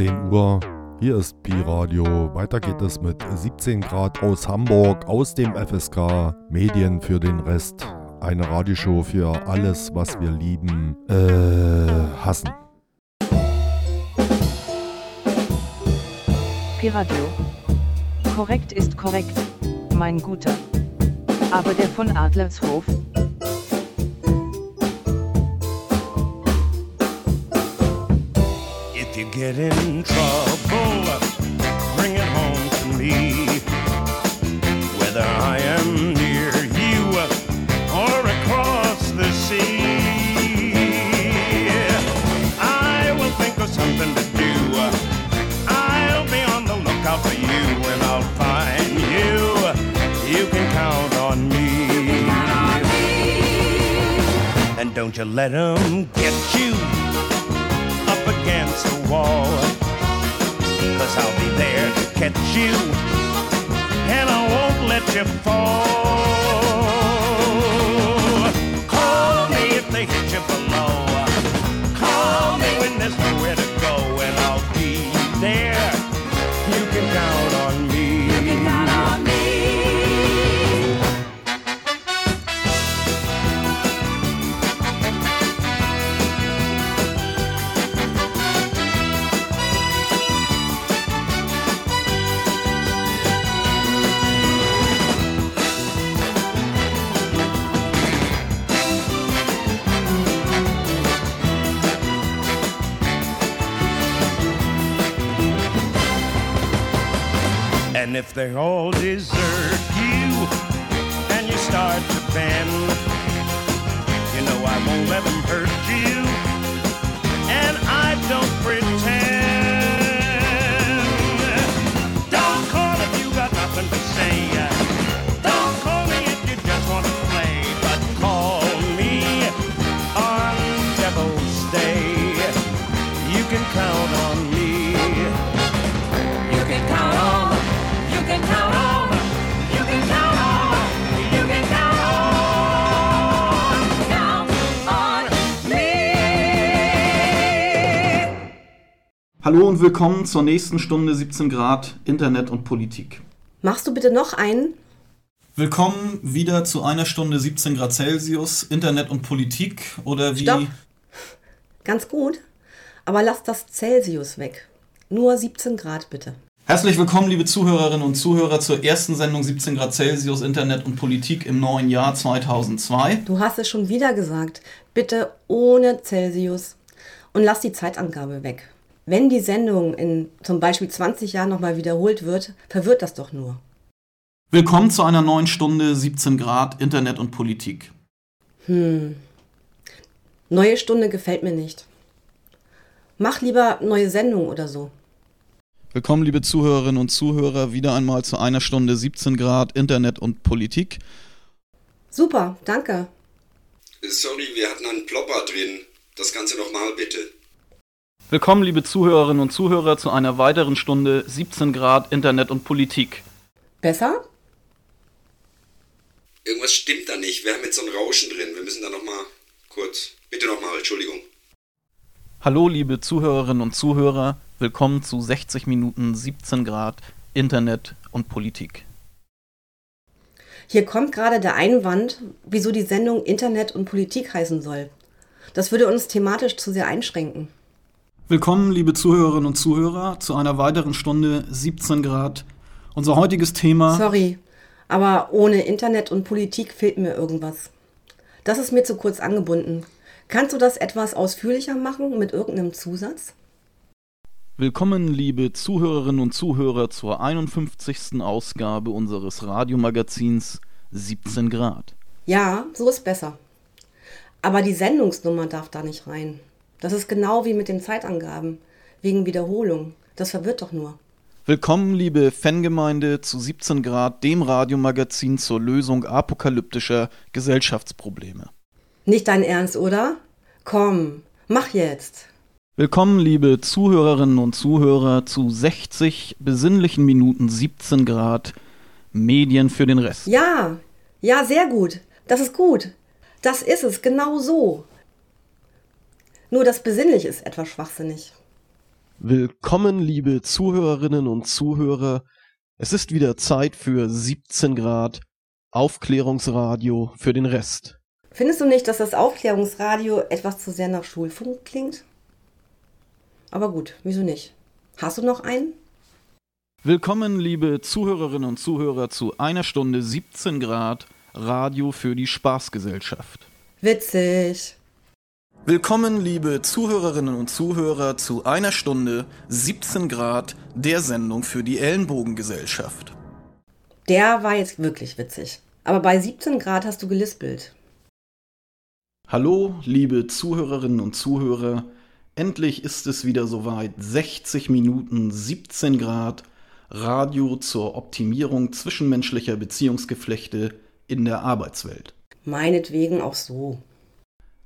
Schon 10 Uhr. Hier ist Pi Radio. Weiter geht es mit 17 Grad aus Hamburg, aus dem FSK. Medien für den Rest. Eine Radioshow für alles, was wir lieben, äh, hassen. Pi Radio. Korrekt ist korrekt, mein Guter. Aber der von Adlershof, you get in trouble, bring it home to me. Whether I am near you or across the sea, I will think of something to do. I'll be on the lookout for you and I'll find you. You can count on me. And don't you let 'em get you wall. Cause I'll be there to catch you, and I won't let you fall. If they all desert you and you start to bend, you know I won't let them hurt you. And I don't pretend. Hallo und willkommen zur nächsten Stunde 17 Grad Internet und Politik. Machst du bitte noch einen? Willkommen wieder zu einer Stunde 17 Grad Celsius Internet und Politik oder wie Stopp. Ganz gut. Aber lass das Celsius weg. Nur 17 Grad bitte. Herzlich willkommen, liebe Zuhörerinnen und Zuhörer, zur ersten Sendung 17 Grad Celsius Internet und Politik im neuen Jahr 2002. Du hast es schon wieder gesagt. Bitte ohne Celsius. Und lass die Zeitangabe weg. Wenn die Sendung in zum Beispiel 20 Jahren nochmal wiederholt wird, verwirrt das doch nur. Willkommen zu einer neuen Stunde 17 Grad Internet und Politik. Neue Stunde gefällt mir nicht. Mach lieber neue Sendung oder so. Willkommen, liebe Zuhörerinnen und Zuhörer, wieder einmal zu einer Stunde 17 Grad Internet und Politik. Super, danke. Sorry, wir hatten einen Plopper drin. Das Ganze nochmal bitte. Willkommen, liebe Zuhörerinnen und Zuhörer, zu einer weiteren Stunde 17 Grad Internet und Politik. Besser? Irgendwas stimmt da nicht. Wir haben jetzt so ein Rauschen drin. Wir müssen da nochmal kurz. Bitte nochmal, Entschuldigung. Hallo, liebe Zuhörerinnen und Zuhörer, willkommen zu 60 Minuten 17 Grad Internet und Politik. Hier kommt gerade der Einwand, wieso die Sendung Internet und Politik heißen soll. Das würde uns thematisch zu sehr einschränken. Willkommen, liebe Zuhörerinnen und Zuhörer, zu einer weiteren Stunde 17 Grad. Unser heutiges Thema. Sorry, aber ohne Internet und Politik fehlt mir irgendwas. Das ist mir zu kurz angebunden. Kannst du das etwas ausführlicher machen mit irgendeinem Zusatz? Willkommen, liebe Zuhörerinnen und Zuhörer, zur 51. Ausgabe unseres Radiomagazins 17 Grad. Ja, so ist besser. Aber die Sendungsnummer darf da nicht rein. Das ist genau wie mit den Zeitangaben. Wegen Wiederholung. Das verwirrt doch nur. Willkommen, liebe Fangemeinde, zu 17 Grad, dem Radiomagazin zur Lösung apokalyptischer Gesellschaftsprobleme. Nicht dein Ernst, oder? Komm, mach jetzt. Willkommen, liebe Zuhörerinnen und Zuhörer, zu 60 besinnlichen Minuten 17 Grad Medien für den Rest. Ja, ja, sehr gut. Das ist gut. Das ist es, genau so. Nur das besinnlich ist etwas schwachsinnig. Willkommen, liebe Zuhörerinnen und Zuhörer. Es ist wieder Zeit für 17 Grad Aufklärungsradio für den Rest. Findest du nicht, dass das Aufklärungsradio etwas zu sehr nach Schulfunk klingt? Aber gut, wieso nicht? Hast du noch einen? Willkommen, liebe Zuhörerinnen und Zuhörer, zu einer Stunde 17 Grad Radio für die Spaßgesellschaft. Witzig. Willkommen, liebe Zuhörerinnen und Zuhörer, zu einer Stunde 17 Grad der Sendung für die Ellenbogengesellschaft. Der war jetzt wirklich witzig. Aber bei 17 Grad hast du gelispelt. Hallo, liebe Zuhörerinnen und Zuhörer. Endlich ist es wieder soweit. 60 Minuten, 17 Grad. Radio zur Optimierung zwischenmenschlicher Beziehungsgeflechte in der Arbeitswelt. Meinetwegen auch so.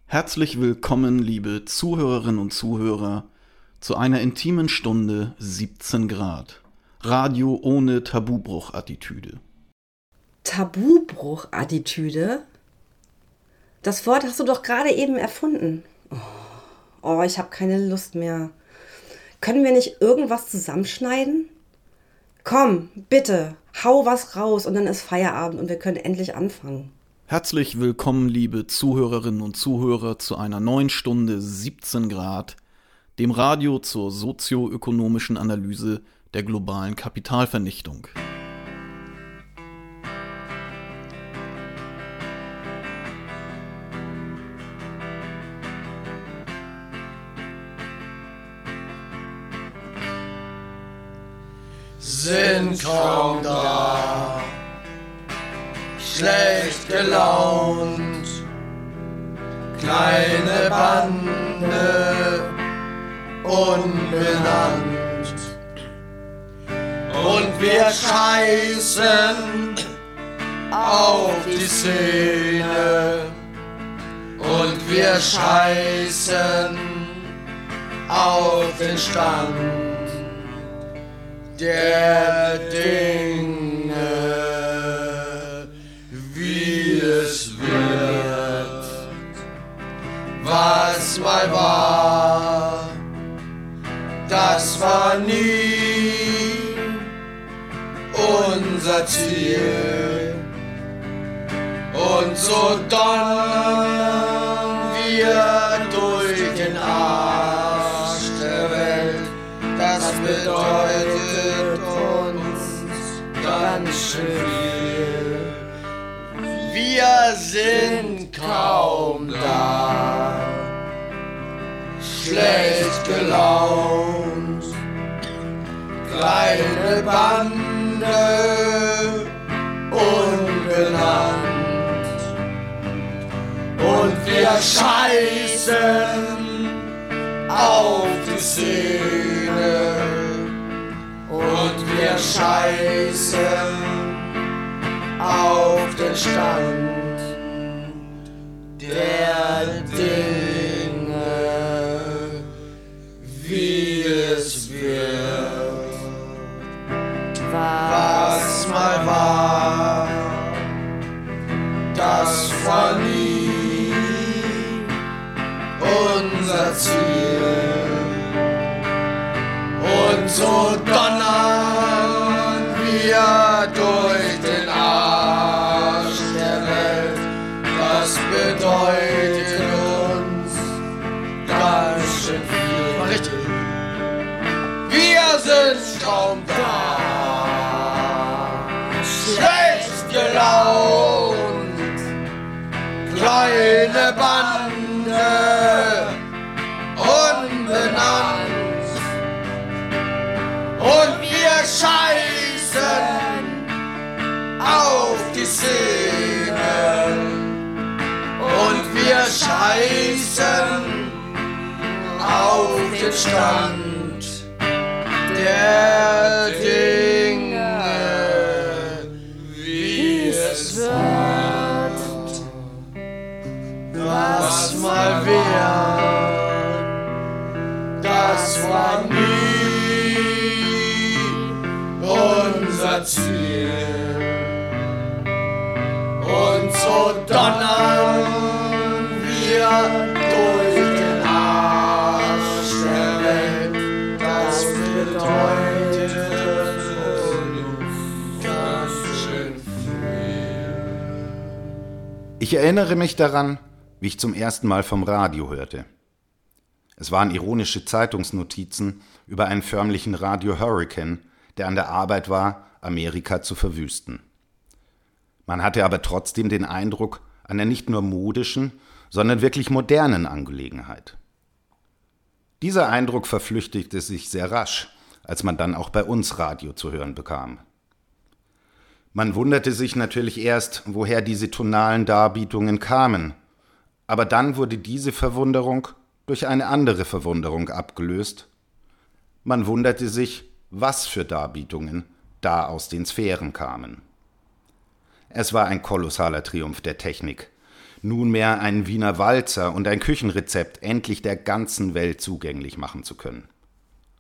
Herzlich willkommen, liebe Zuhörerinnen und Zuhörer, zu einer intimen Stunde 17 Grad. Radio ohne Tabubruch-Attitüde. Tabubruch-Attitüde? Das Wort hast du doch gerade eben erfunden. Oh, oh ich habe keine Lust mehr. Können wir nicht irgendwas zusammenschneiden? Komm, bitte, hau was raus und dann ist Feierabend und wir können endlich anfangen. Herzlich willkommen, liebe Zuhörerinnen und Zuhörer, zu einer neuen Stunde 17 Grad, dem Radio zur sozioökonomischen Analyse der globalen Kapitalvernichtung. sind kaum da, schlecht gelaunt, kleine Bande, unbenannt. Und wir scheißen auf die Szene. Und wir scheißen auf den Stand der Dinge, mal war, das war nie unser Ziel. Und so donnern wir durch den Arsch der Welt. Das bedeutet uns ganz schön viel. Wir sind kaum da, schlecht gelaunt, kleine Bande, unbenannt. Und wir scheißen auf die Szene. Und wir scheißen auf den Stand der Dinge, was mal war, das war nie unser Ziel. Und so donnern Kleine Bande. Unbenannt. Und wir scheißen auf die Szene. Und wir scheißen auf den Stand der Klavier. Das war nie unser Ziel. Und so donnern wir durch den Arsch der Welt. Das bedeutet ganz schön viel. Ich erinnere mich daran, wie ich zum ersten Mal vom Radio hörte. Es waren ironische Zeitungsnotizen über einen förmlichen Radio-Hurricane, der an der Arbeit war, Amerika zu verwüsten. Man hatte aber trotzdem den Eindruck einer nicht nur modischen, sondern wirklich modernen Angelegenheit. Dieser Eindruck verflüchtigte sich sehr rasch, als man dann auch bei uns Radio zu hören bekam. Man wunderte sich natürlich erst, woher diese tonalen Darbietungen kamen, aber dann wurde diese Verwunderung durch eine andere Verwunderung abgelöst. Man wunderte sich, was für Darbietungen da aus den Sphären kamen. Es war ein kolossaler Triumph der Technik, nunmehr einen Wiener Walzer und ein Küchenrezept endlich der ganzen Welt zugänglich machen zu können.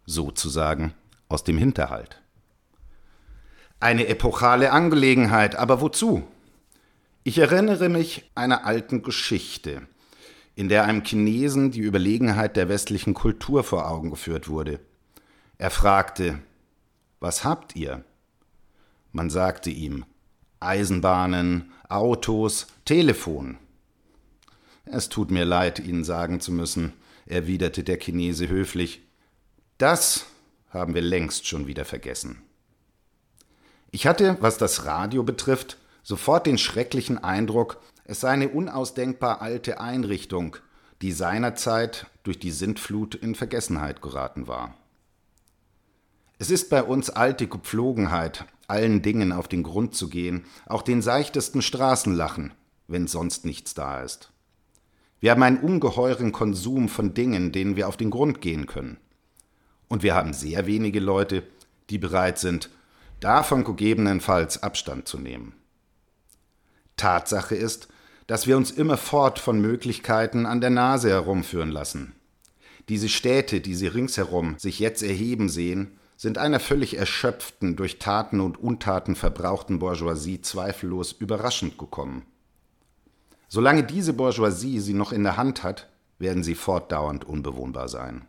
Sozusagen aus dem Hinterhalt. Eine epochale Angelegenheit, aber wozu? Ich erinnere mich einer alten Geschichte, in der einem Chinesen die Überlegenheit der westlichen Kultur vor Augen geführt wurde. Er fragte, was habt ihr? Man sagte ihm, Eisenbahnen, Autos, Telefon. Es tut mir leid, Ihnen sagen zu müssen, erwiderte der Chinese höflich, das haben wir längst schon wieder vergessen. Ich hatte, was das Radio betrifft, sofort den schrecklichen Eindruck, es sei eine unausdenkbar alte Einrichtung, die seinerzeit durch die Sintflut in Vergessenheit geraten war. Es ist bei uns alte Gepflogenheit, allen Dingen auf den Grund zu gehen, auch den seichtesten Straßenlachen, wenn sonst nichts da ist. Wir haben einen ungeheuren Konsum von Dingen, denen wir auf den Grund gehen können. Und wir haben sehr wenige Leute, die bereit sind, davon gegebenenfalls Abstand zu nehmen. Tatsache ist, dass wir uns immerfort von Möglichkeiten an der Nase herumführen lassen. Diese Städte, die sie ringsherum sich jetzt erheben sehen, sind einer völlig erschöpften, durch Taten und Untaten verbrauchten Bourgeoisie zweifellos überraschend gekommen. Solange diese Bourgeoisie sie noch in der Hand hat, werden sie fortdauernd unbewohnbar sein.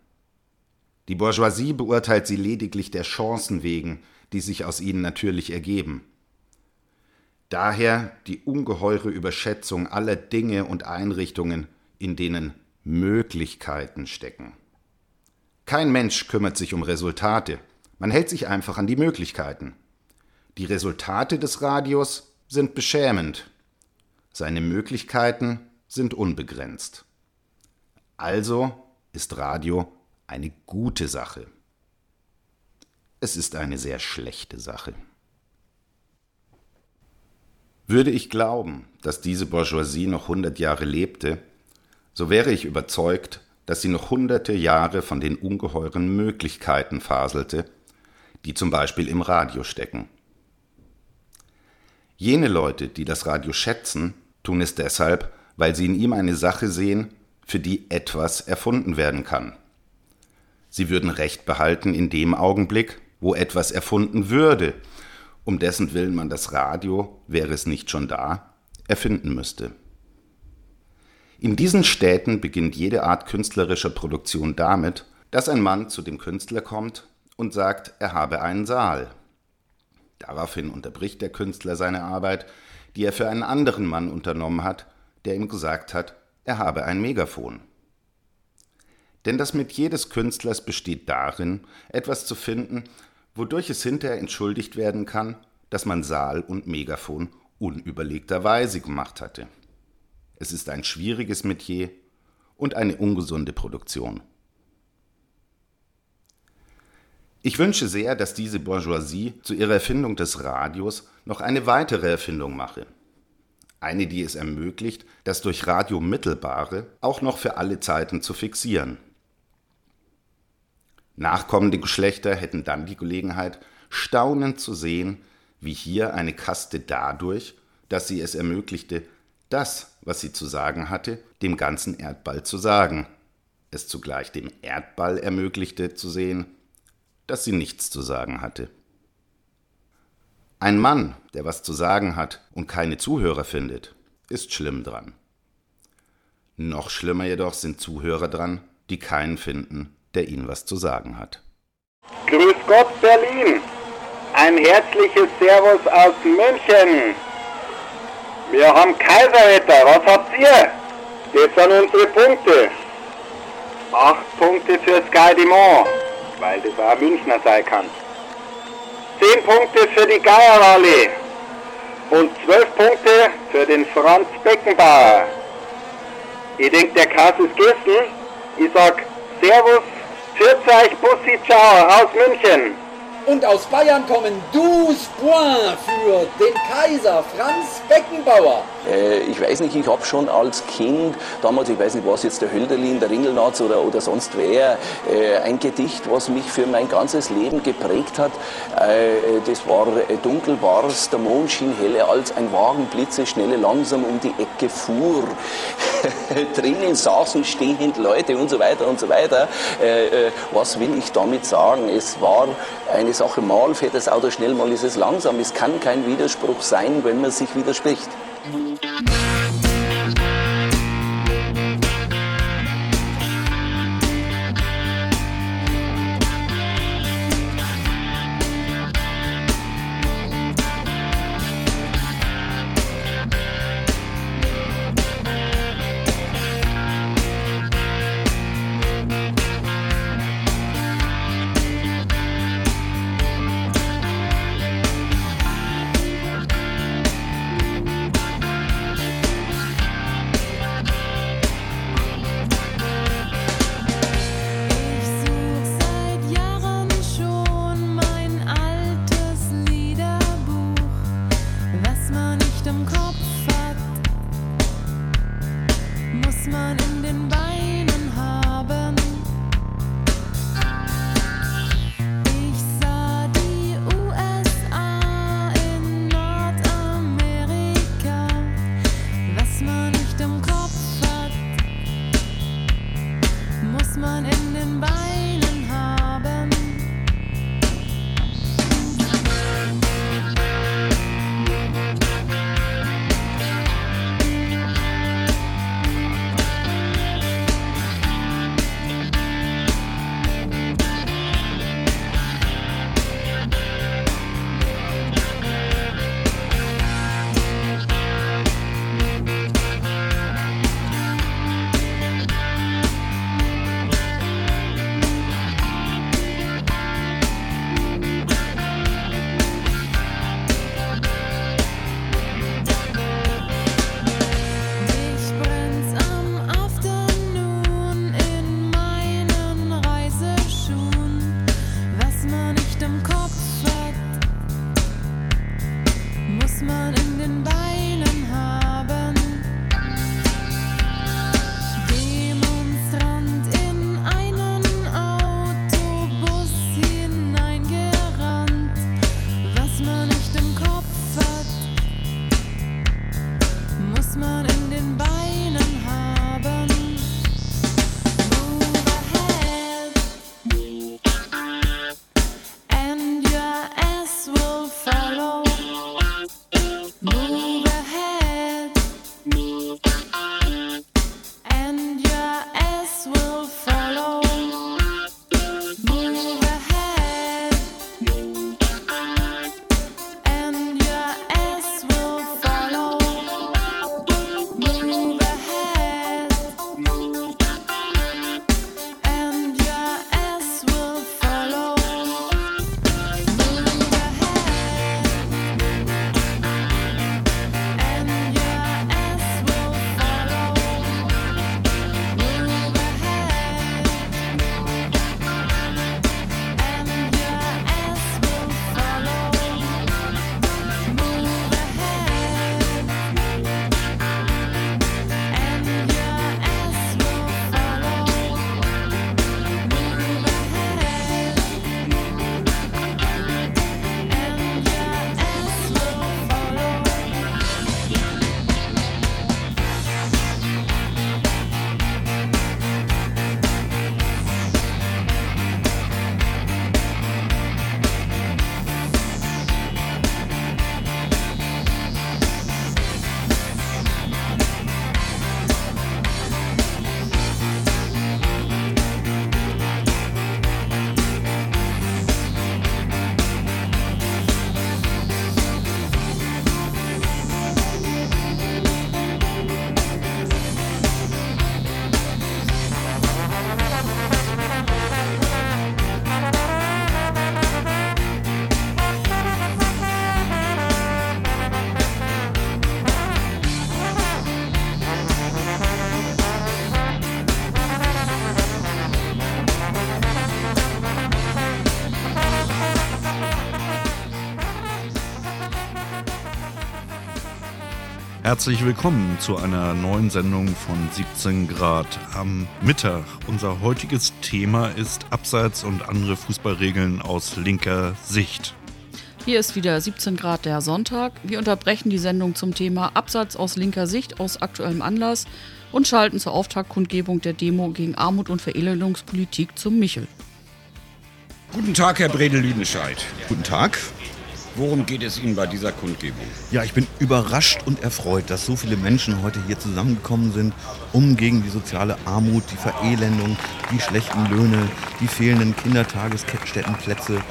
Die Bourgeoisie beurteilt sie lediglich der Chancen wegen, die sich aus ihnen natürlich ergeben. Daher die ungeheure Überschätzung aller Dinge und Einrichtungen, in denen Möglichkeiten stecken. Kein Mensch kümmert sich um Resultate, man hält sich einfach an die Möglichkeiten. Die Resultate des Radios sind beschämend. Seine Möglichkeiten sind unbegrenzt. Also ist Radio eine gute Sache. Es ist eine sehr schlechte Sache. Würde ich glauben, dass diese Bourgeoisie noch hundert Jahre lebte, so wäre ich überzeugt, dass sie noch hunderte Jahre von den ungeheuren Möglichkeiten faselte, die zum Beispiel im Radio stecken. Jene Leute, die das Radio schätzen, tun es deshalb, weil sie in ihm eine Sache sehen, für die etwas erfunden werden kann. Sie würden Recht behalten in dem Augenblick, wo etwas erfunden würde, um dessen Willen man das Radio, wäre es nicht schon da, erfinden müsste. In diesen Städten beginnt jede Art künstlerischer Produktion damit, dass ein Mann zu dem Künstler kommt und sagt, er habe einen Saal. Daraufhin unterbricht der Künstler seine Arbeit, die er für einen anderen Mann unternommen hat, der ihm gesagt hat, er habe ein Megafon. Denn das mit jedes Künstlers besteht darin, etwas zu finden, wodurch es hinterher entschuldigt werden kann, dass man Saal und Megafon unüberlegterweise gemacht hatte. Es ist ein schwieriges Metier und eine ungesunde Produktion. Ich wünsche sehr, dass diese Bourgeoisie zu ihrer Erfindung des Radios noch eine weitere Erfindung mache. Eine, die es ermöglicht, das durch Radio Mittelbare auch noch für alle Zeiten zu fixieren. Nachkommende Geschlechter hätten dann die Gelegenheit, staunend zu sehen, wie hier eine Kaste dadurch, dass sie es ermöglichte, das, was sie zu sagen hatte, dem ganzen Erdball zu sagen, es zugleich dem Erdball ermöglichte zu sehen, dass sie nichts zu sagen hatte. Ein Mann, der was zu sagen hat und keine Zuhörer findet, ist schlimm dran. Noch schlimmer jedoch sind Zuhörer dran, die keinen finden, der ihnen was zu sagen hat. Grüß Gott, Berlin! Ein herzliches Servus aus München! Wir haben Kaiserwetter. Was habt ihr? Das sind unsere Punkte. Acht Punkte für Sky Dumont, weil das auch Münchner sein kann. Zehn Punkte für die Geierallee. Und zwölf Punkte für den Franz Beckenbauer. Ich denke, der Kass ist gegessen. Ich sag Servus, Euch, Bussi, ciao, aus München. Und aus Bayern kommen 12 Points für den Kaiser Franz Beckenbauer. Äh, ich weiß nicht, ich habe schon als Kind, damals, ich weiß nicht, was jetzt der Hölderlin, der Ringelnatz oder, oder sonst wer, äh, ein Gedicht, was mich für mein ganzes Leben geprägt hat. Äh, das war äh, Dunkel war's, der Mond schien helle, als ein Wagen blitzeschnelle langsam um die Ecke fuhr. Drinnen saßen stehend Leute und so weiter und so weiter. Äh, äh, was will ich damit sagen? Es war eine Sache, mal fährt das Auto schnell, mal ist es langsam. Es kann kein Widerspruch sein, wenn man sich widerspricht. Herzlich willkommen zu einer neuen Sendung von 17 Grad am Mittag. Unser heutiges Thema ist Abseits und andere Fußballregeln aus linker Sicht. Hier ist wieder 17 Grad der Sonntag. Wir unterbrechen die Sendung zum Thema Absatz aus linker Sicht aus aktuellem Anlass und schalten zur Auftaktkundgebung der Demo gegen Armut und Verelendungspolitik zum Michel. Guten Tag, Herr Bredel-Lüdenscheid. Guten Tag. Worum geht es Ihnen bei dieser Kundgebung? Ja, ich bin überrascht und erfreut, dass so viele Menschen heute hier zusammengekommen sind, um gegen die soziale Armut, die Verelendung, die schlechten Löhne, die fehlenden Kindertagesstättenplätze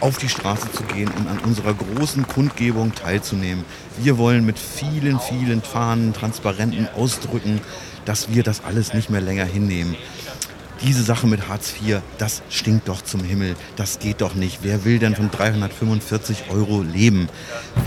auf die Straße zu gehen und an unserer großen Kundgebung teilzunehmen. Wir wollen mit vielen, vielen Fahnen, Transparenten ausdrücken, dass wir das alles nicht mehr länger hinnehmen. Diese Sache mit Hartz IV, das stinkt doch zum Himmel. Das geht doch nicht. Wer will denn von 345 Euro leben?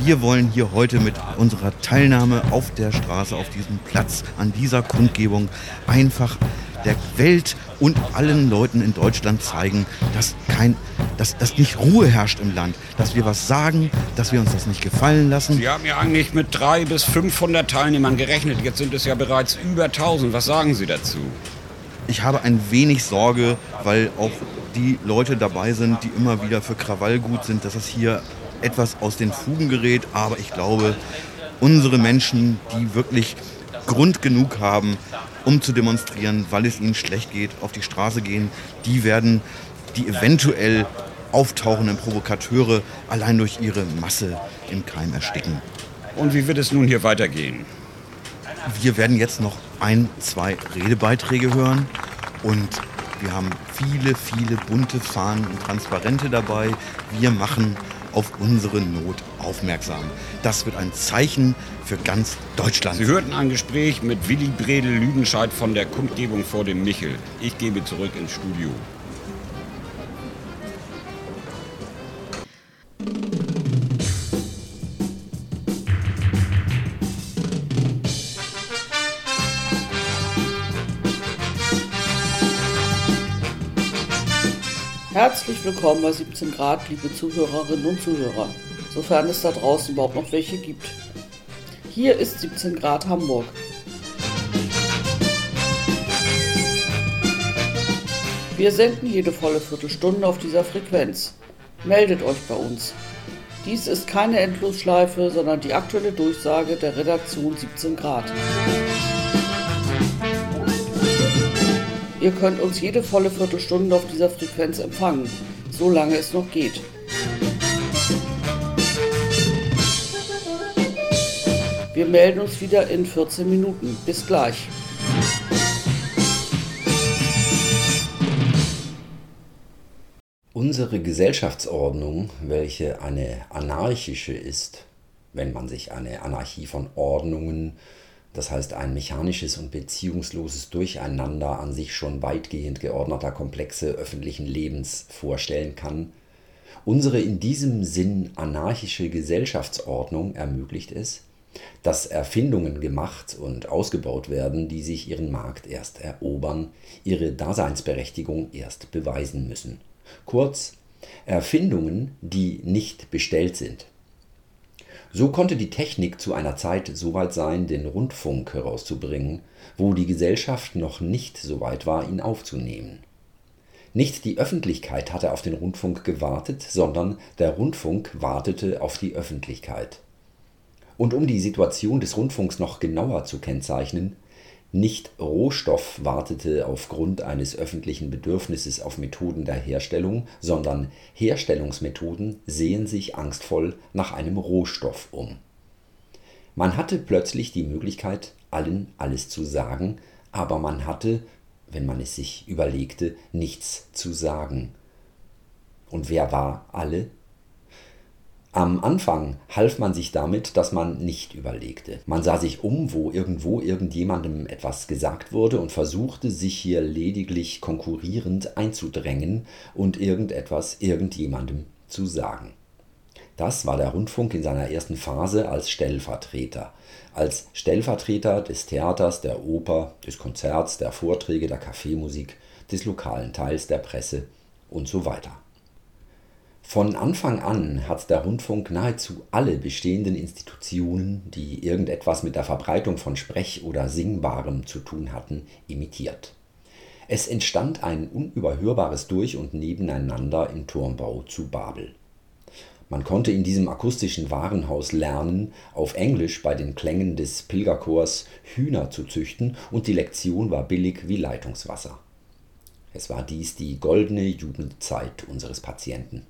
Wir wollen hier heute mit unserer Teilnahme auf der Straße, auf diesem Platz, an dieser Kundgebung einfach der Welt und allen Leuten in Deutschland zeigen, dass, kein, dass, dass nicht Ruhe herrscht im Land, dass wir was sagen, dass wir uns das nicht gefallen lassen. Sie haben ja eigentlich mit 300 bis 500 Teilnehmern gerechnet. Jetzt sind es ja bereits über 1000. Was sagen Sie dazu? Ich habe ein wenig Sorge, weil auch die Leute dabei sind, die immer wieder für Krawall gut sind, dass es hier etwas aus den Fugen gerät. Aber ich glaube, unsere Menschen, die wirklich Grund genug haben, um zu demonstrieren, weil es ihnen schlecht geht, auf die Straße gehen, die werden die eventuell auftauchenden Provokateure allein durch ihre Masse im Keim ersticken. Und wie wird es nun hier weitergehen? Wir werden jetzt noch ein, zwei Redebeiträge hören und wir haben viele, viele bunte Fahnen und Transparente dabei. Wir machen auf unsere Not aufmerksam. Das wird ein Zeichen für ganz Deutschland. Sie hörten ein Gespräch mit Willy Bredel-Lüdenscheid von der Kundgebung vor dem Michel. Ich gebe zurück ins Studio. Herzlich willkommen bei 17 Grad, liebe Zuhörerinnen und Zuhörer, sofern es da draußen überhaupt noch welche gibt. Hier ist 17 Grad Hamburg. Wir senden jede volle Viertelstunde auf dieser Frequenz. Meldet euch bei uns. Dies ist keine Endlosschleife, sondern die aktuelle Durchsage der Redaktion 17 Grad. Ihr könnt uns jede volle Viertelstunde auf dieser Frequenz empfangen, solange es noch geht. Wir melden uns wieder in 14 Minuten. Bis gleich. Unsere Gesellschaftsordnung, welche eine anarchische ist, wenn man sich eine Anarchie von Ordnungen, das heißt ein mechanisches und beziehungsloses Durcheinander an sich schon weitgehend geordneter Komplexe öffentlichen Lebens vorstellen kann, unsere in diesem Sinn anarchische Gesellschaftsordnung ermöglicht es, dass Erfindungen gemacht und ausgebaut werden, die sich ihren Markt erst erobern, ihre Daseinsberechtigung erst beweisen müssen. Kurz, Erfindungen, die nicht bestellt sind. So konnte die Technik zu einer Zeit so weit sein, den Rundfunk herauszubringen, wo die Gesellschaft noch nicht so weit war, ihn aufzunehmen. Nicht die Öffentlichkeit hatte auf den Rundfunk gewartet, sondern der Rundfunk wartete auf die Öffentlichkeit. Und um die Situation des Rundfunks noch genauer zu kennzeichnen, nicht Rohstoff wartete aufgrund eines öffentlichen Bedürfnisses auf Methoden der Herstellung, sondern Herstellungsmethoden sehen sich angstvoll nach einem Rohstoff um. Man hatte plötzlich die Möglichkeit, allen alles zu sagen, aber man hatte, wenn man es sich überlegte, nichts zu sagen. Und wer war alle? Am Anfang half man sich damit, dass man nicht überlegte. Man sah sich um, wo irgendwo irgendjemandem etwas gesagt wurde und versuchte, sich hier lediglich konkurrierend einzudrängen und irgendetwas irgendjemandem zu sagen. Das war der Rundfunk in seiner ersten Phase als Stellvertreter. Als Stellvertreter des Theaters, der Oper, des Konzerts, der Vorträge, der Kaffeemusik, des lokalen Teils der Presse und so weiter. Von Anfang an hat der Rundfunk nahezu alle bestehenden Institutionen, die irgendetwas mit der Verbreitung von Sprech- oder Singbarem zu tun hatten, imitiert. Es entstand ein unüberhörbares Durch- und Nebeneinander im Turmbau zu Babel. Man konnte in diesem akustischen Warenhaus lernen, auf Englisch bei den Klängen des Pilgerchors Hühner zu züchten, und die Lektion war billig wie Leitungswasser. Es war dies die goldene Jugendzeit unseres Patienten.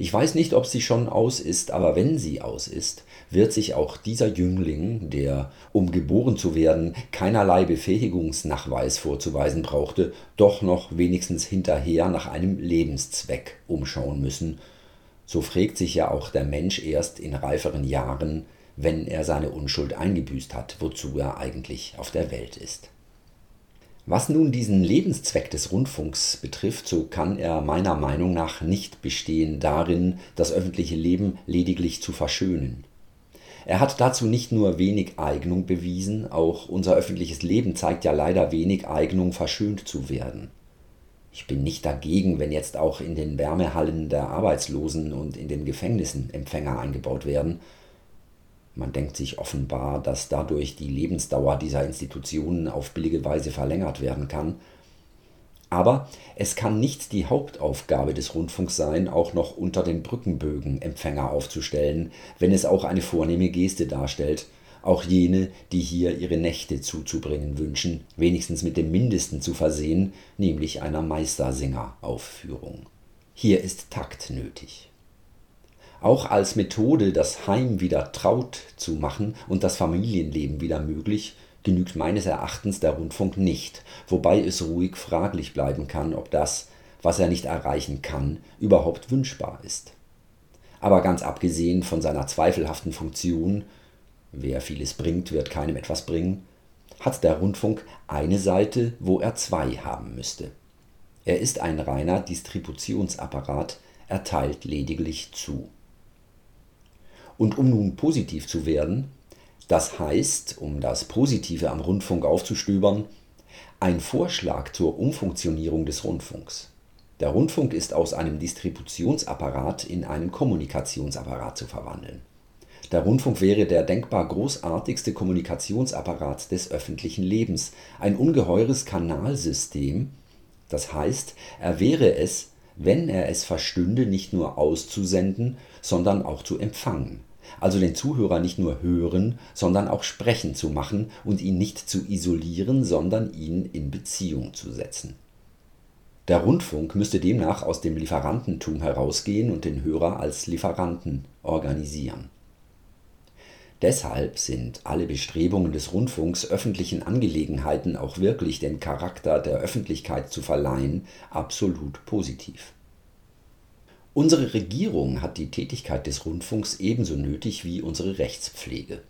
Ich weiß nicht, ob sie schon aus ist, aber wenn sie aus ist, wird sich auch dieser Jüngling, der, um geboren zu werden, keinerlei Befähigungsnachweis vorzuweisen brauchte, doch noch wenigstens hinterher nach einem Lebenszweck umschauen müssen. So frägt sich ja auch der Mensch erst in reiferen Jahren, wenn er seine Unschuld eingebüßt hat, wozu er eigentlich auf der Welt ist. Was nun diesen Lebenszweck des Rundfunks betrifft, so kann er meiner Meinung nach nicht bestehen darin, das öffentliche Leben lediglich zu verschönen. Er hat dazu nicht nur wenig Eignung bewiesen, auch unser öffentliches Leben zeigt ja leider wenig Eignung, verschönt zu werden. Ich bin nicht dagegen, wenn jetzt auch in den Wärmehallen der Arbeitslosen und in den Gefängnissen Empfänger eingebaut werden, man denkt sich offenbar, dass dadurch die Lebensdauer dieser Institutionen auf billige Weise verlängert werden kann. Aber es kann nicht die Hauptaufgabe des Rundfunks sein, auch noch unter den Brückenbögen Empfänger aufzustellen, wenn es auch eine vornehme Geste darstellt, auch jene, die hier ihre Nächte zuzubringen wünschen, wenigstens mit dem Mindesten zu versehen, nämlich einer Meistersinger-Aufführung. Hier ist Takt nötig auch als Methode, das Heim wieder traut zu machen und das Familienleben wieder möglich, genügt meines Erachtens der Rundfunk nicht, wobei es ruhig fraglich bleiben kann, ob das, was er nicht erreichen kann, überhaupt wünschbar ist. Aber ganz abgesehen von seiner zweifelhaften Funktion, wer vieles bringt, wird keinem etwas bringen, hat der Rundfunk eine Seite, wo er zwei haben müsste. Er ist ein reiner Distributionsapparat, er teilt lediglich zu. Und um nun positiv zu werden, das heißt, um das Positive am Rundfunk aufzustöbern, ein Vorschlag zur Umfunktionierung des Rundfunks. Der Rundfunk ist aus einem Distributionsapparat in einen Kommunikationsapparat zu verwandeln. Der Rundfunk wäre der denkbar großartigste Kommunikationsapparat des öffentlichen Lebens, ein ungeheures Kanalsystem, das heißt, er wäre es, wenn er es verstünde, nicht nur auszusenden, sondern auch zu empfangen also den Zuhörer nicht nur hören, sondern auch sprechen zu machen und ihn nicht zu isolieren, sondern ihn in Beziehung zu setzen. Der Rundfunk müsste demnach aus dem Lieferantentum herausgehen und den Hörer als Lieferanten organisieren. Deshalb sind alle Bestrebungen des Rundfunks, öffentlichen Angelegenheiten auch wirklich den Charakter der Öffentlichkeit zu verleihen, absolut positiv. Unsere Regierung hat die Tätigkeit des Rundfunks ebenso nötig wie unsere Rechtspflege.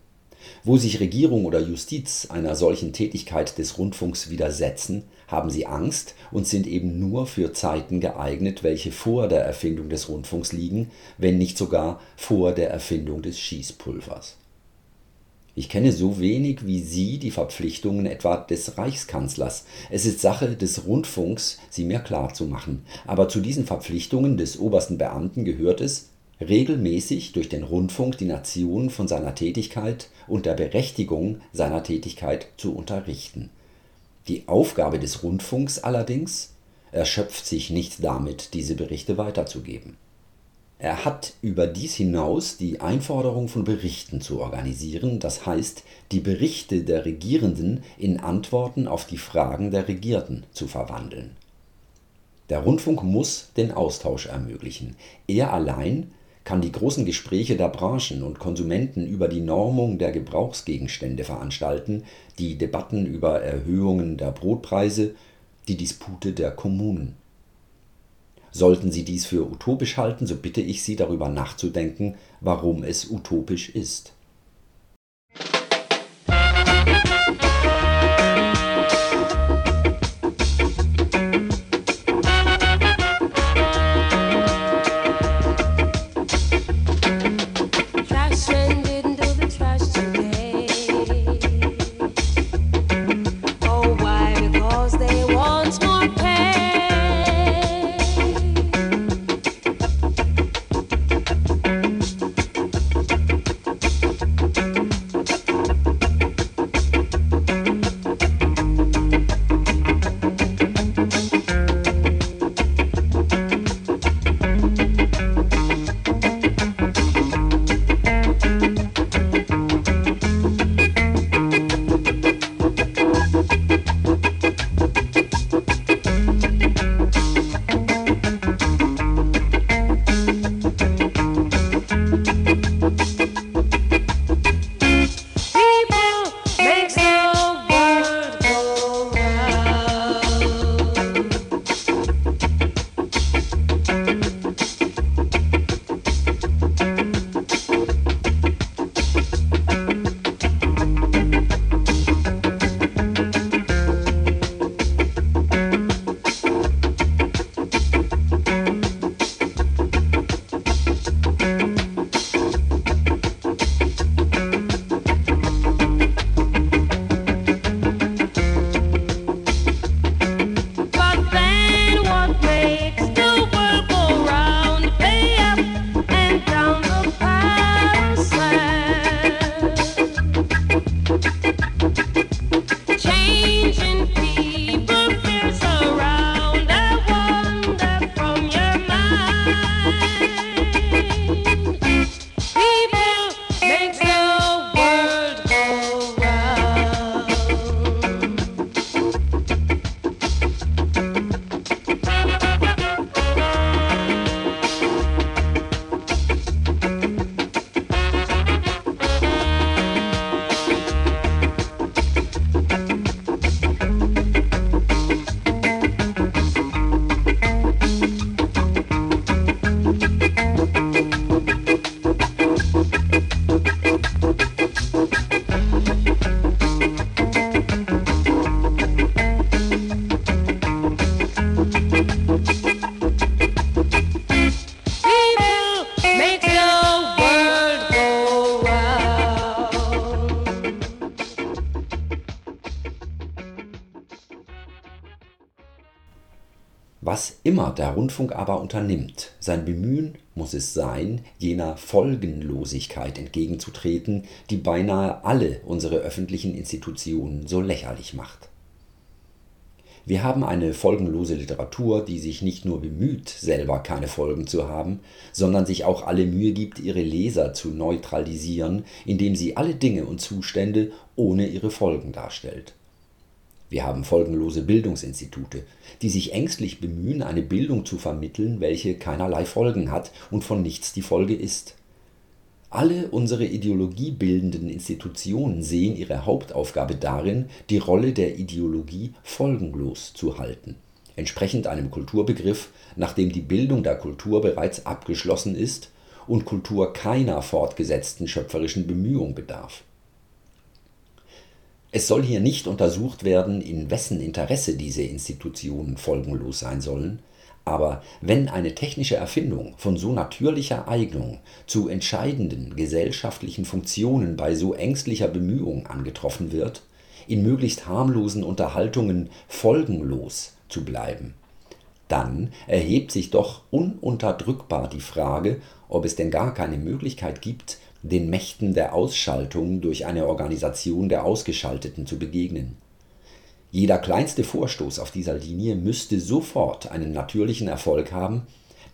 Wo sich Regierung oder Justiz einer solchen Tätigkeit des Rundfunks widersetzen, haben sie Angst und sind eben nur für Zeiten geeignet, welche vor der Erfindung des Rundfunks liegen, wenn nicht sogar vor der Erfindung des Schießpulvers ich kenne so wenig wie Sie die Verpflichtungen etwa des Reichskanzlers. Es ist Sache des Rundfunks, sie mir klarzumachen. Aber zu diesen Verpflichtungen des obersten Beamten gehört es, regelmäßig durch den Rundfunk die Nation von seiner Tätigkeit und der Berechtigung seiner Tätigkeit zu unterrichten. Die Aufgabe des Rundfunks allerdings erschöpft sich nicht damit, diese Berichte weiterzugeben er hat über dies hinaus die Einforderung von Berichten zu organisieren, das heißt, die Berichte der Regierenden in Antworten auf die Fragen der Regierten zu verwandeln. Der Rundfunk muss den Austausch ermöglichen. Er allein kann die großen Gespräche der Branchen und Konsumenten über die Normung der Gebrauchsgegenstände veranstalten, die Debatten über Erhöhungen der Brotpreise, die Dispute der Kommunen Sollten Sie dies für utopisch halten, so bitte ich Sie darüber nachzudenken, warum es utopisch ist der Rundfunk aber unternimmt, sein Bemühen muss es sein, jener Folgenlosigkeit entgegenzutreten, die beinahe alle unsere öffentlichen Institutionen so lächerlich macht. Wir haben eine folgenlose Literatur, die sich nicht nur bemüht, selber keine Folgen zu haben, sondern sich auch alle Mühe gibt, ihre Leser zu neutralisieren, indem sie alle Dinge und Zustände ohne ihre Folgen darstellt. Wir haben folgenlose Bildungsinstitute, die sich ängstlich bemühen, eine Bildung zu vermitteln, welche keinerlei Folgen hat und von nichts die Folge ist. Alle unsere ideologiebildenden Institutionen sehen ihre Hauptaufgabe darin, die Rolle der Ideologie folgenlos zu halten, entsprechend einem Kulturbegriff, nachdem die Bildung der Kultur bereits abgeschlossen ist und Kultur keiner fortgesetzten schöpferischen Bemühung bedarf. Es soll hier nicht untersucht werden, in wessen Interesse diese Institutionen folgenlos sein sollen, aber wenn eine technische Erfindung von so natürlicher Eignung zu entscheidenden gesellschaftlichen Funktionen bei so ängstlicher Bemühung angetroffen wird, in möglichst harmlosen Unterhaltungen folgenlos zu bleiben, dann erhebt sich doch ununterdrückbar die Frage, ob es denn gar keine Möglichkeit gibt, den Mächten der Ausschaltung durch eine Organisation der Ausgeschalteten zu begegnen. Jeder kleinste Vorstoß auf dieser Linie müsste sofort einen natürlichen Erfolg haben,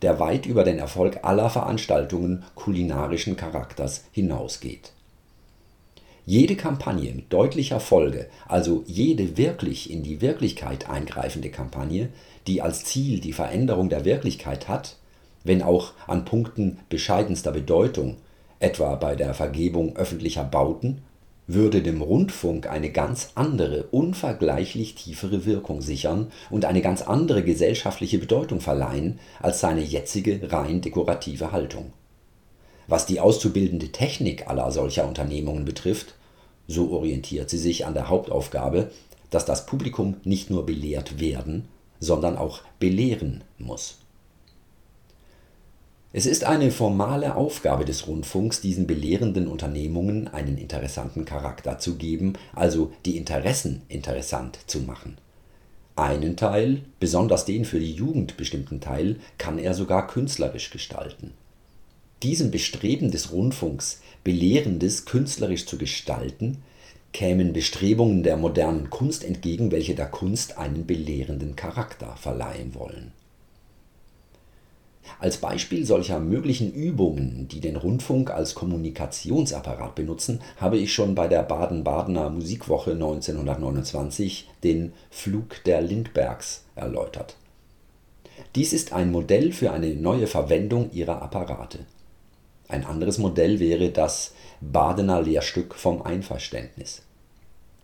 der weit über den Erfolg aller Veranstaltungen kulinarischen Charakters hinausgeht. Jede Kampagne mit deutlicher Folge, also jede wirklich in die Wirklichkeit eingreifende Kampagne, die als Ziel die Veränderung der Wirklichkeit hat, wenn auch an Punkten bescheidenster Bedeutung, etwa bei der Vergebung öffentlicher Bauten, würde dem Rundfunk eine ganz andere, unvergleichlich tiefere Wirkung sichern und eine ganz andere gesellschaftliche Bedeutung verleihen als seine jetzige rein dekorative Haltung. Was die auszubildende Technik aller solcher Unternehmungen betrifft, so orientiert sie sich an der Hauptaufgabe, dass das Publikum nicht nur belehrt werden, sondern auch belehren muss. Es ist eine formale Aufgabe des Rundfunks, diesen belehrenden Unternehmungen einen interessanten Charakter zu geben, also die Interessen interessant zu machen. Einen Teil, besonders den für die Jugend bestimmten Teil, kann er sogar künstlerisch gestalten. Diesem Bestreben des Rundfunks, Belehrendes künstlerisch zu gestalten, kämen Bestrebungen der modernen Kunst entgegen, welche der Kunst einen belehrenden Charakter verleihen wollen. Als Beispiel solcher möglichen Übungen, die den Rundfunk als Kommunikationsapparat benutzen, habe ich schon bei der Baden-Badener Musikwoche 1929 den Flug der Lindbergs erläutert. Dies ist ein Modell für eine neue Verwendung ihrer Apparate. Ein anderes Modell wäre das Badener Lehrstück vom Einverständnis.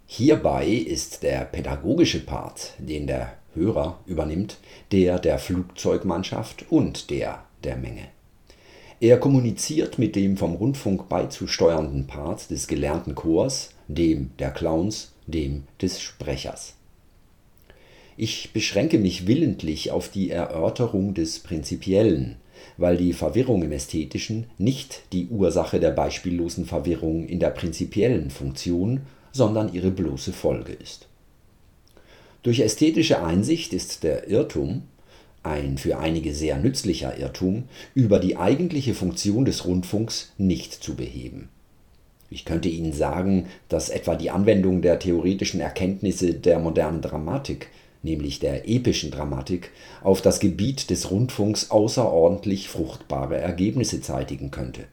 Hierbei ist der pädagogische Part, den der Hörer übernimmt, der der Flugzeugmannschaft und der der Menge. Er kommuniziert mit dem vom Rundfunk beizusteuernden Part des gelernten Chors, dem der Clowns, dem des Sprechers. Ich beschränke mich willentlich auf die Erörterung des Prinzipiellen, weil die Verwirrung im Ästhetischen nicht die Ursache der beispiellosen Verwirrung in der prinzipiellen Funktion, sondern ihre bloße Folge ist. Durch ästhetische Einsicht ist der Irrtum, ein für einige sehr nützlicher Irrtum, über die eigentliche Funktion des Rundfunks nicht zu beheben. Ich könnte Ihnen sagen, dass etwa die Anwendung der theoretischen Erkenntnisse der modernen Dramatik, nämlich der epischen Dramatik, auf das Gebiet des Rundfunks außerordentlich fruchtbare Ergebnisse zeitigen könnte.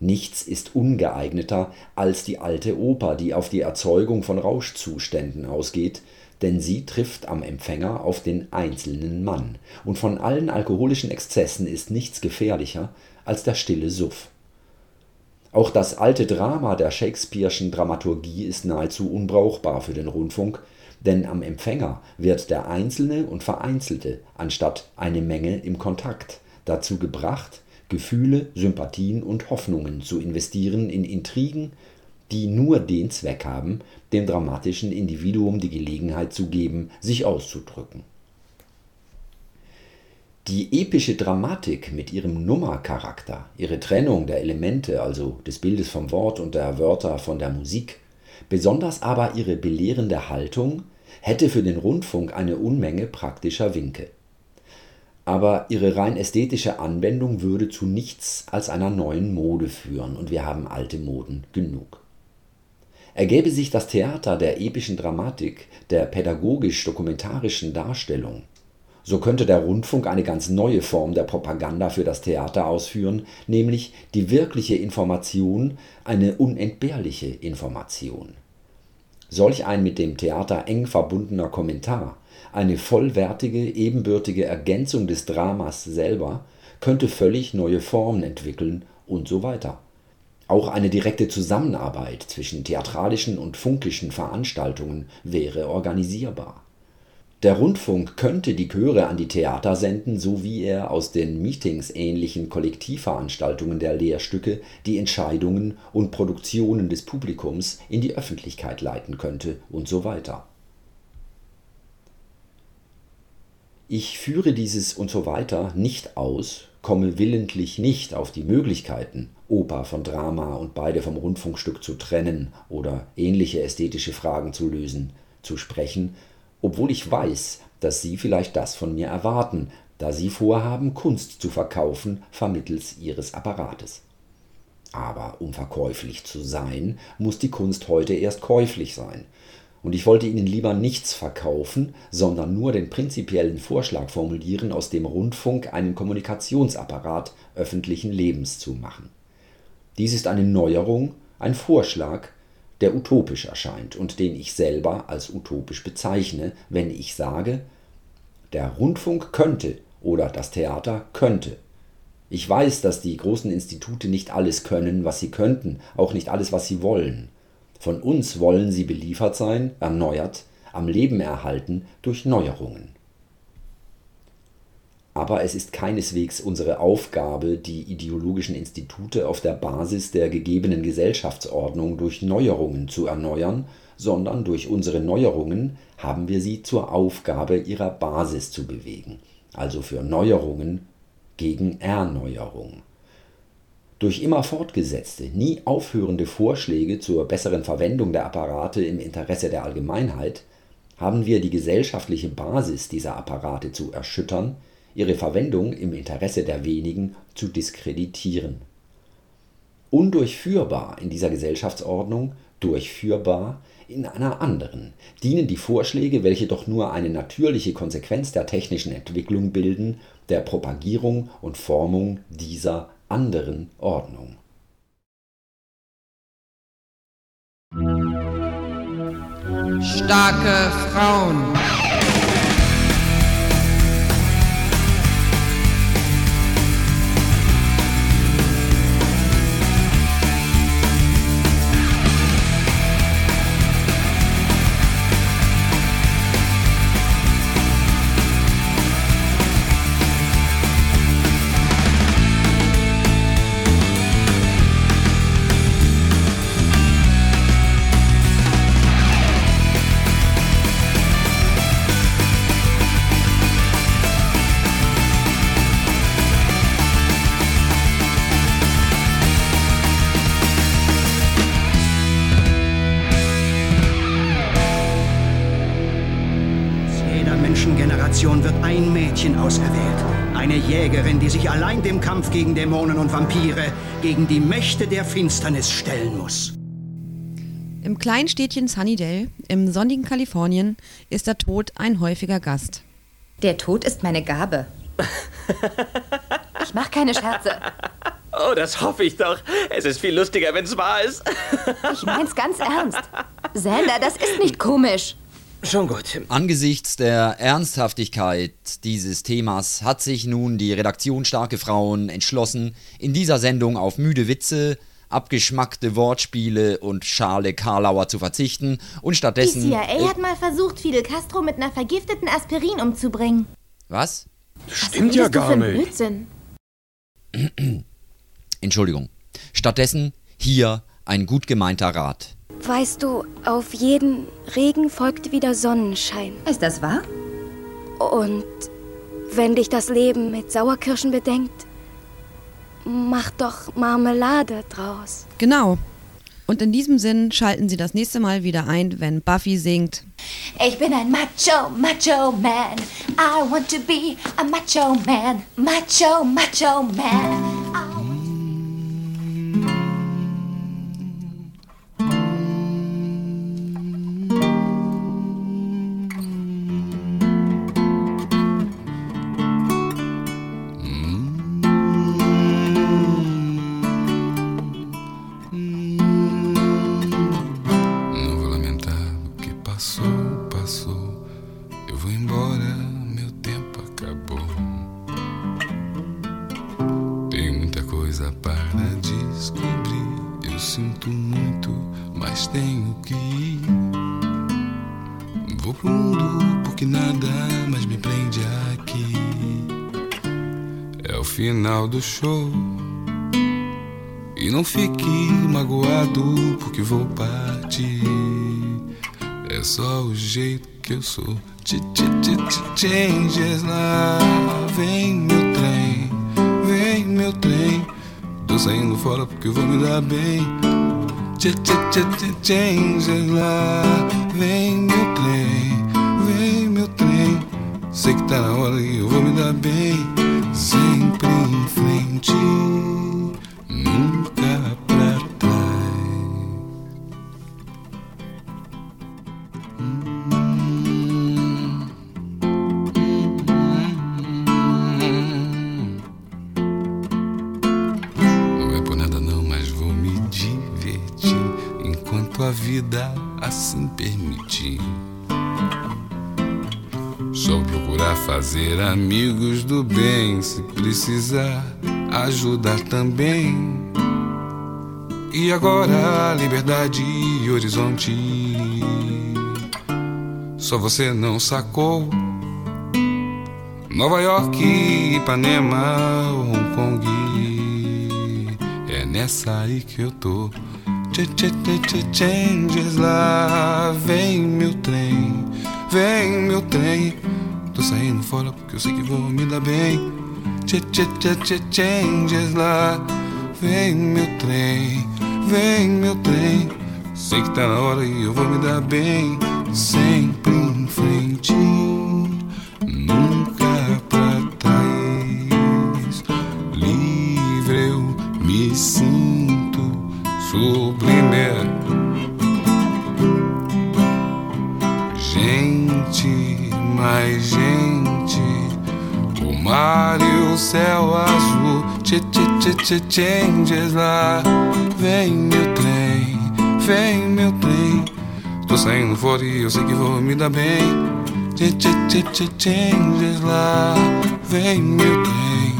Nichts ist ungeeigneter als die alte Oper, die auf die Erzeugung von Rauschzuständen ausgeht, denn sie trifft am Empfänger auf den einzelnen Mann, und von allen alkoholischen Exzessen ist nichts gefährlicher als der stille Suff. Auch das alte Drama der Shakespeare'schen Dramaturgie ist nahezu unbrauchbar für den Rundfunk, denn am Empfänger wird der Einzelne und Vereinzelte anstatt eine Menge im Kontakt dazu gebracht, Gefühle, Sympathien und Hoffnungen zu investieren in Intrigen, die nur den Zweck haben, dem dramatischen Individuum die Gelegenheit zu geben, sich auszudrücken. Die epische Dramatik mit ihrem Nummercharakter, ihre Trennung der Elemente, also des Bildes vom Wort und der Wörter von der Musik, besonders aber ihre belehrende Haltung, hätte für den Rundfunk eine Unmenge praktischer Winke. aber ihre rein ästhetische Anwendung würde zu nichts als einer neuen Mode führen und wir haben alte Moden genug. Ergäbe sich das Theater der epischen Dramatik, der pädagogisch-dokumentarischen Darstellung, so könnte der Rundfunk eine ganz neue Form der Propaganda für das Theater ausführen, nämlich die wirkliche Information, eine unentbehrliche Information. Solch ein mit dem Theater eng verbundener Kommentar, eine vollwertige, ebenbürtige Ergänzung des Dramas selber, könnte völlig neue Formen entwickeln und so weiter. Auch eine direkte Zusammenarbeit zwischen theatralischen und funkischen Veranstaltungen wäre organisierbar. Der Rundfunk könnte die Chöre an die Theater senden, so wie er aus den Meetings ähnlichen Kollektivveranstaltungen der Lehrstücke die Entscheidungen und Produktionen des Publikums in die Öffentlichkeit leiten könnte und so weiter. Ich führe dieses und so weiter nicht aus, komme willentlich nicht auf die Möglichkeiten, Oper von Drama und beide vom Rundfunkstück zu trennen oder ähnliche ästhetische Fragen zu lösen, zu sprechen, obwohl ich weiß, dass Sie vielleicht das von mir erwarten, da Sie vorhaben, Kunst zu verkaufen vermittels Ihres Apparates. Aber um verkäuflich zu sein, muss die Kunst heute erst käuflich sein. Und ich wollte Ihnen lieber nichts verkaufen, sondern nur den prinzipiellen Vorschlag formulieren, aus dem Rundfunk einen Kommunikationsapparat öffentlichen Lebens zu machen. Dies ist eine Neuerung, ein Vorschlag, der utopisch erscheint und den ich selber als utopisch bezeichne, wenn ich sage, der Rundfunk könnte oder das Theater könnte. Ich weiß, dass die großen Institute nicht alles können, was sie könnten, auch nicht alles, was sie wollen. Von uns wollen sie beliefert sein, erneuert, am Leben erhalten durch Neuerungen. Aber es ist keineswegs unsere Aufgabe, die ideologischen Institute auf der Basis der gegebenen Gesellschaftsordnung durch Neuerungen zu erneuern, sondern durch unsere Neuerungen haben wir sie zur Aufgabe ihrer Basis zu bewegen, also für Neuerungen gegen Erneuerung. Durch immer fortgesetzte, nie aufhörende Vorschläge zur besseren Verwendung der Apparate im Interesse der Allgemeinheit haben wir die gesellschaftliche Basis dieser Apparate zu erschüttern, ihre Verwendung im Interesse der wenigen zu diskreditieren. Undurchführbar in dieser Gesellschaftsordnung, durchführbar in einer anderen, dienen die Vorschläge, welche doch nur eine natürliche Konsequenz der technischen Entwicklung bilden, der Propagierung und Formung dieser anderen Ordnung. Starke Frauen. Sich allein dem Kampf gegen Dämonen und Vampire, gegen die Mächte der Finsternis stellen muss. Im kleinen Städtchen Sunnydale im sonnigen Kalifornien ist der Tod ein häufiger Gast. Der Tod ist meine Gabe. Ich mach keine Scherze. Oh, das hoffe ich doch. Es ist viel lustiger, wenn es wahr ist. Ich mein's ganz ernst. Sander, das ist nicht komisch. Schon gut. Angesichts der Ernsthaftigkeit dieses Themas hat sich nun die Redaktion Starke Frauen entschlossen, in dieser Sendung auf müde Witze, abgeschmackte Wortspiele und schale Karlauer zu verzichten und Die stattdessen. CIA hat mal versucht, Fidel Castro mit einer vergifteten Aspirin umzubringen. Was? Stimmt ja gar nicht. Blödsinn. Entschuldigung. Stattdessen hier ein gut gemeinter Rat. Weißt du, auf jeden Regen folgt wieder Sonnenschein. Ist das wahr? Und wenn dich das Leben mit Sauerkirschen bedenkt, mach doch Marmelade draus. Genau. Und in diesem Sinn schalten Sie das nächste Mal wieder ein, wenn Buffy singt. Ich bin ein Macho, Macho Man. I want to be a Macho Man. Macho, Macho Man. Final do show. E não fique magoado porque vou partir. É só o jeito que eu sou. Ch -ch -ch -ch Changes lá. Vem meu trem, vem meu trem. Tô saindo fora porque eu vou me dar bem. Ch -ch -ch -ch Changes lá. Vem meu fazer amigos do bem, se precisar ajudar também. E agora liberdade e horizonte. Só você não sacou. Nova York, Ipanema, Hong Kong. É nessa aí que eu tô. Tchê, tchê, tchê, tchê, Changes lá, vem meu trem, vem meu trem. Tô saindo fora porque eu sei que vou me dar bem. Tchê, tchê, tchê, tchê, Changes lá, vem meu trem, vem meu trem. Sei que tá na hora e eu vou me dar bem. Sempre em frente, céu azul. Tchê, tchê, tchê, changes lá. Vem meu trem, vem meu trem. Tô saindo fora e eu sei que vou me dar bem. Tchê, tchê, tchê, changes lá. Vem meu trem,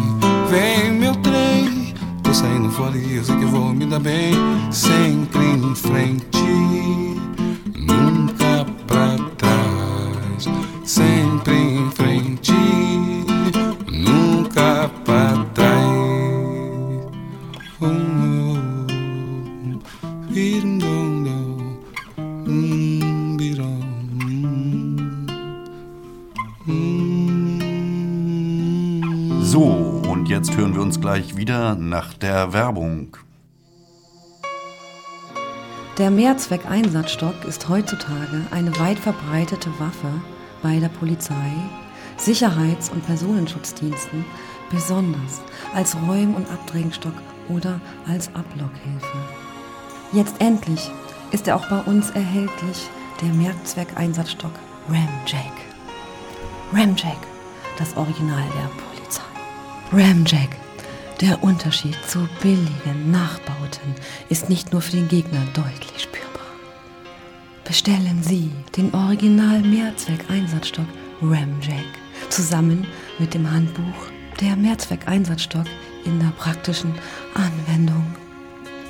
vem meu trem. Tô saindo fora e eu sei que vou me dar bem. Sempre em frente, nunca pra trás. Sempre em frente, uns gleich wieder nach der Werbung. Der Mehrzweck-Einsatzstock ist heutzutage eine weit verbreitete Waffe bei der Polizei, Sicherheits- und Personenschutzdiensten, besonders als Räum- und Abdrängstock oder als Ablockhilfe. Jetzt endlich ist er auch bei uns erhältlich, der Mehrzweck-Einsatzstock Ramjack. Ramjack, das Original der Polizei. Ramjack, der Unterschied zu billigen Nachbauten ist nicht nur für den Gegner deutlich spürbar. Bestellen Sie den Original Mehrzweck-Einsatzstock Ramjack zusammen mit dem Handbuch Der Mehrzweck-Einsatzstock in der praktischen Anwendung.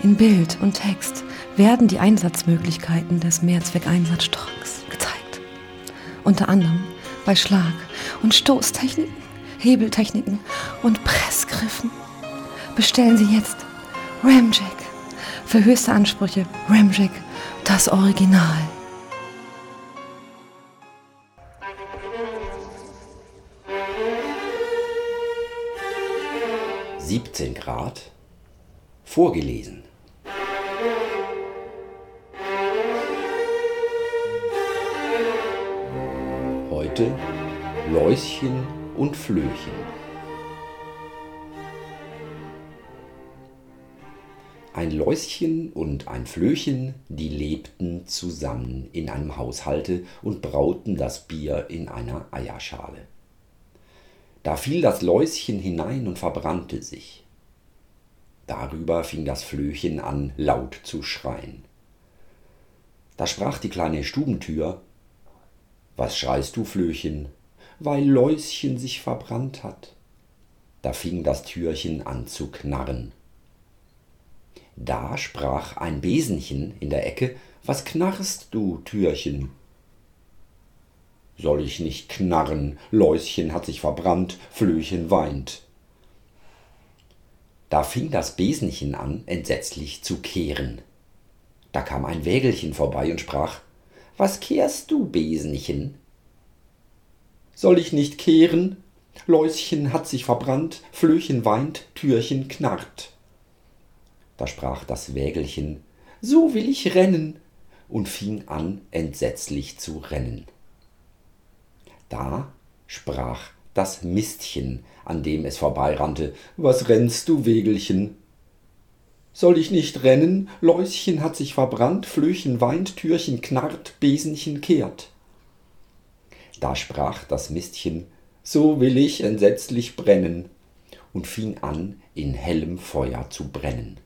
In Bild und Text werden die Einsatzmöglichkeiten des Mehrzweck-Einsatzstocks gezeigt. Unter anderem bei Schlag- und Stoßtechniken, Hebeltechniken und Pressgriffen. Bestellen Sie jetzt Ramjack. Für höchste Ansprüche Ramjack, das Original. Siebzehn Grad vorgelesen. Heute Läuschen und Flöchen. Ein Läuschen und ein Flöchen, die lebten zusammen in einem Haushalte und brauten das Bier in einer Eierschale. Da fiel das Läuschen hinein und verbrannte sich. Darüber fing das Flöchen an, laut zu schreien. Da sprach die kleine Stubentür Was schreist du, Flöchen? Weil Läuschen sich verbrannt hat. Da fing das Türchen an zu knarren. Da sprach ein Besenchen in der Ecke Was knarrst du, Türchen? Soll ich nicht knarren, Läuschen hat sich verbrannt, Flöchen weint. Da fing das Besenchen an, entsetzlich zu kehren. Da kam ein Wägelchen vorbei und sprach Was kehrst du, Besenchen? Soll ich nicht kehren? Läuschen hat sich verbrannt, Flöchen weint, Türchen knarrt. Da sprach das Wägelchen So will ich rennen und fing an, entsetzlich zu rennen. Da sprach das Mistchen, an dem es vorbeirannte Was rennst du, Wägelchen? Soll ich nicht rennen? Läuschen hat sich verbrannt, Flöchen weint, Türchen knarrt, Besenchen kehrt. Da sprach das Mistchen, so will ich entsetzlich brennen, und fing an, in hellem Feuer zu brennen.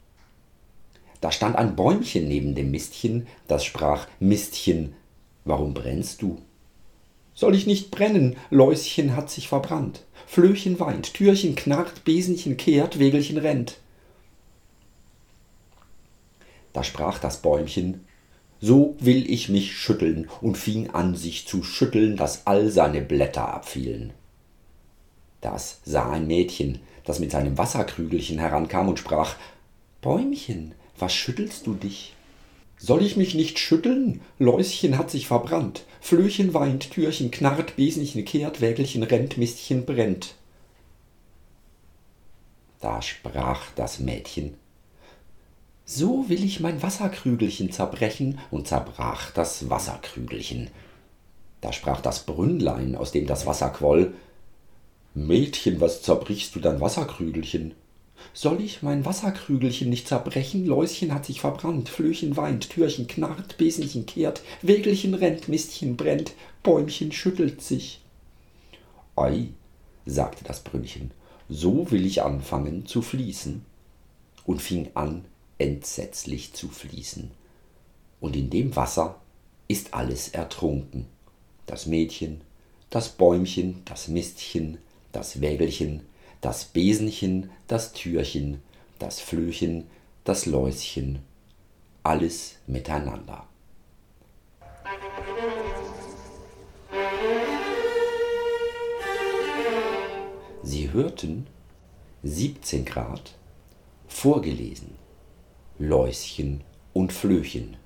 Da stand ein Bäumchen neben dem Mistchen, das sprach, Mistchen, warum brennst du? Soll ich nicht brennen? Läuschen hat sich verbrannt. Flöchen weint, Türchen knarrt, Besenchen kehrt, Wägelchen rennt. Da sprach das Bäumchen, so will ich mich schütteln, und fing an, sich zu schütteln, dass all seine Blätter abfielen. Das sah ein Mädchen, das mit seinem Wasserkrügelchen herankam und sprach, Bäumchen, was schüttelst du dich? Soll ich mich nicht schütteln? Läuschen hat sich verbrannt. Flöchen weint, Türchen knarrt, Besenchen kehrt, Wägelchen rennt, Mistchen brennt. Da sprach das Mädchen, so will ich mein Wasserkrügelchen zerbrechen, und zerbrach das Wasserkrügelchen. Da sprach das Brünnlein, aus dem das Wasser quoll, Mädchen, was zerbrichst du dein Wasserkrügelchen? Soll ich mein Wasserkrügelchen nicht zerbrechen? Läuschen hat sich verbrannt, Flöchen weint, Türchen knarrt, Besenchen kehrt, Wägelchen rennt, Mistchen brennt, Bäumchen schüttelt sich. Ei, sagte das Brünnchen, so will ich anfangen zu fließen, und fing an, entsetzlich zu fließen. Und in dem Wasser ist alles ertrunken. Das Mädchen, das Bäumchen, das Mistchen, das Wägelchen, das Besenchen, das Türchen, das Flöchen, das Läuschen, alles miteinander. Sie hörten 17 Grad vorgelesen Läuschen und Flöchen.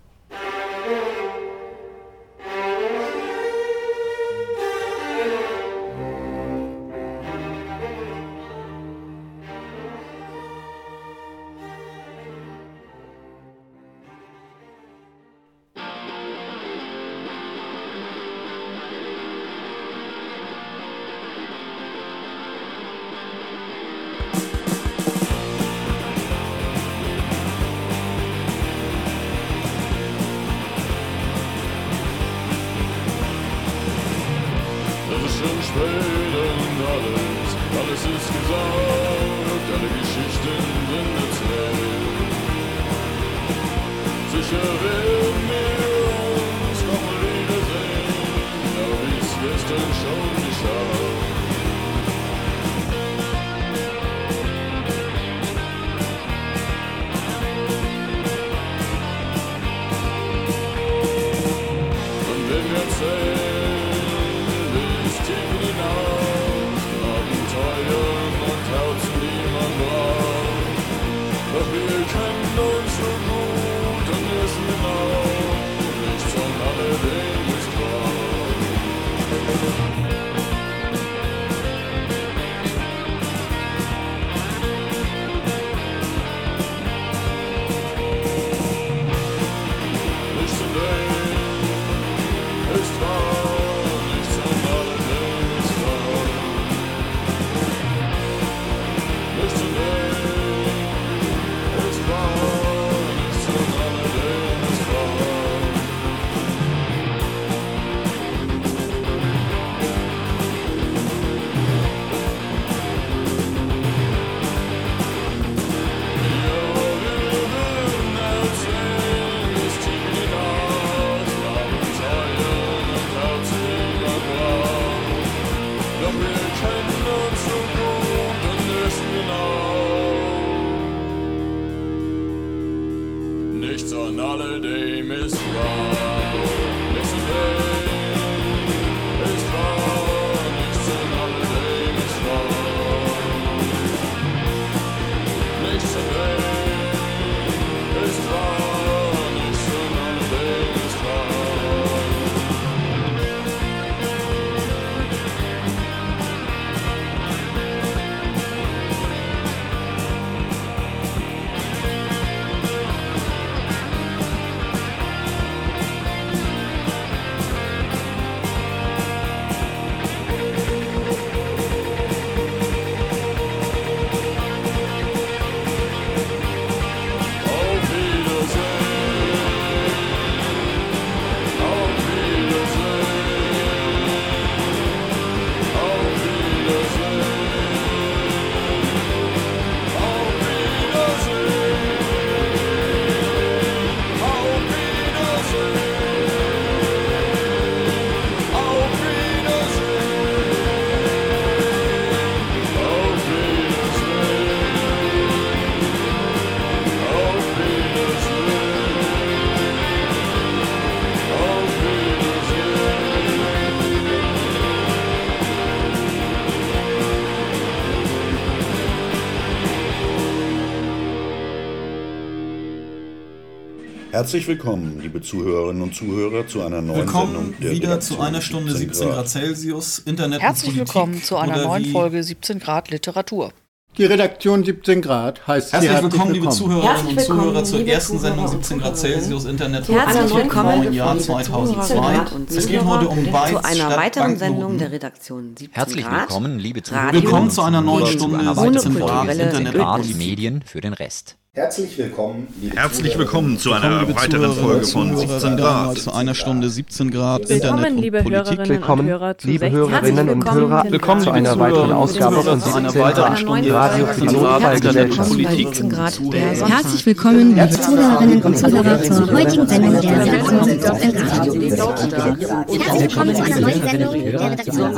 Herzlich willkommen, liebe Zuhörerinnen und Zuhörer, zu einer neuen Willkommen Sendung der wieder Redaktion zu einer Stunde 17 Grad Celsius, Internet Herzlich und Politik, willkommen zu einer neuen Folge 17 Grad Literatur. Die Redaktion 17 Grad heißt Herzlich Sie willkommen, liebe Zuhörerinnen Herzlich und Zuhörer, willkommen, zur ersten Sendung und 17 Grad. Celsius Internet Herzlich und willkommen, im Jahr liebe Zuhörer 2002. und Es geht heute um Beiz, zu einer weiteren. Sendung der Redaktion 17 Herzlich Grad. willkommen, liebe Zuhörer. Willkommen zu einer neuen Stunde einer ohne weiteren Folge kulturelle 17 Grad, Ödnis. Medien für den Rest. Herzlich willkommen, liebe Herzlich willkommen zu einer Willkommen, weiteren Zuhörerinnen Folge von Zuhörer, 17 wieder Grad. zu einer Stunde 17 Grad Willkommen, Internet und liebe Politik. Hörerinnen Willkommen, und Hörer zu liebe 16 Hörerinnen und Hörer, Willkommen zu liebe einer weiteren Zuhörerinnen und Ausgabe Zuhörer, von zu einer 17 weiteren Grad Stunde Radio für die Notfallgesellschaft. Politik. 17 Grad der Sonntag. Herzlich willkommen, liebe Zuhörerinnen und Zuhörer, zur heutigen Sendung der Redaktion 17 Grad. Herzlich willkommen zu einer neuen Sendung der Redaktion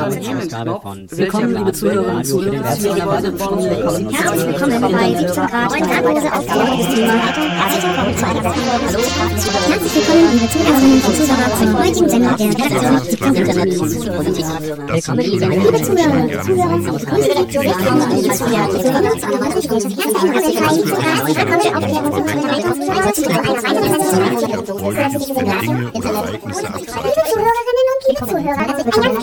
Willkommen, liebe Zuhörerinnen und Zuhörer. Herzlich willkommen bei 17 Grad. Ausgabe des Themas. Herzlich willkommen zu einer Hallo. Herzlich willkommen, liebe Zuhörerinnen und Zuhörer, zur heutigen Sendung der Redaktion 17 Internet. Willkommen, liebe Zuhörerinnen und Zuhörer, zur Redaktion 17 Grad. Liebe Zuhörer, zu einer weiteren Stunde 17 Grad. Herzlich willkommen, Aufklärung zu einer weiteren zu einer weiteren Sendung der Redaktion 17 Grad. Dinge oder Ereignisse abseits. Liebe Zuhörer, kleines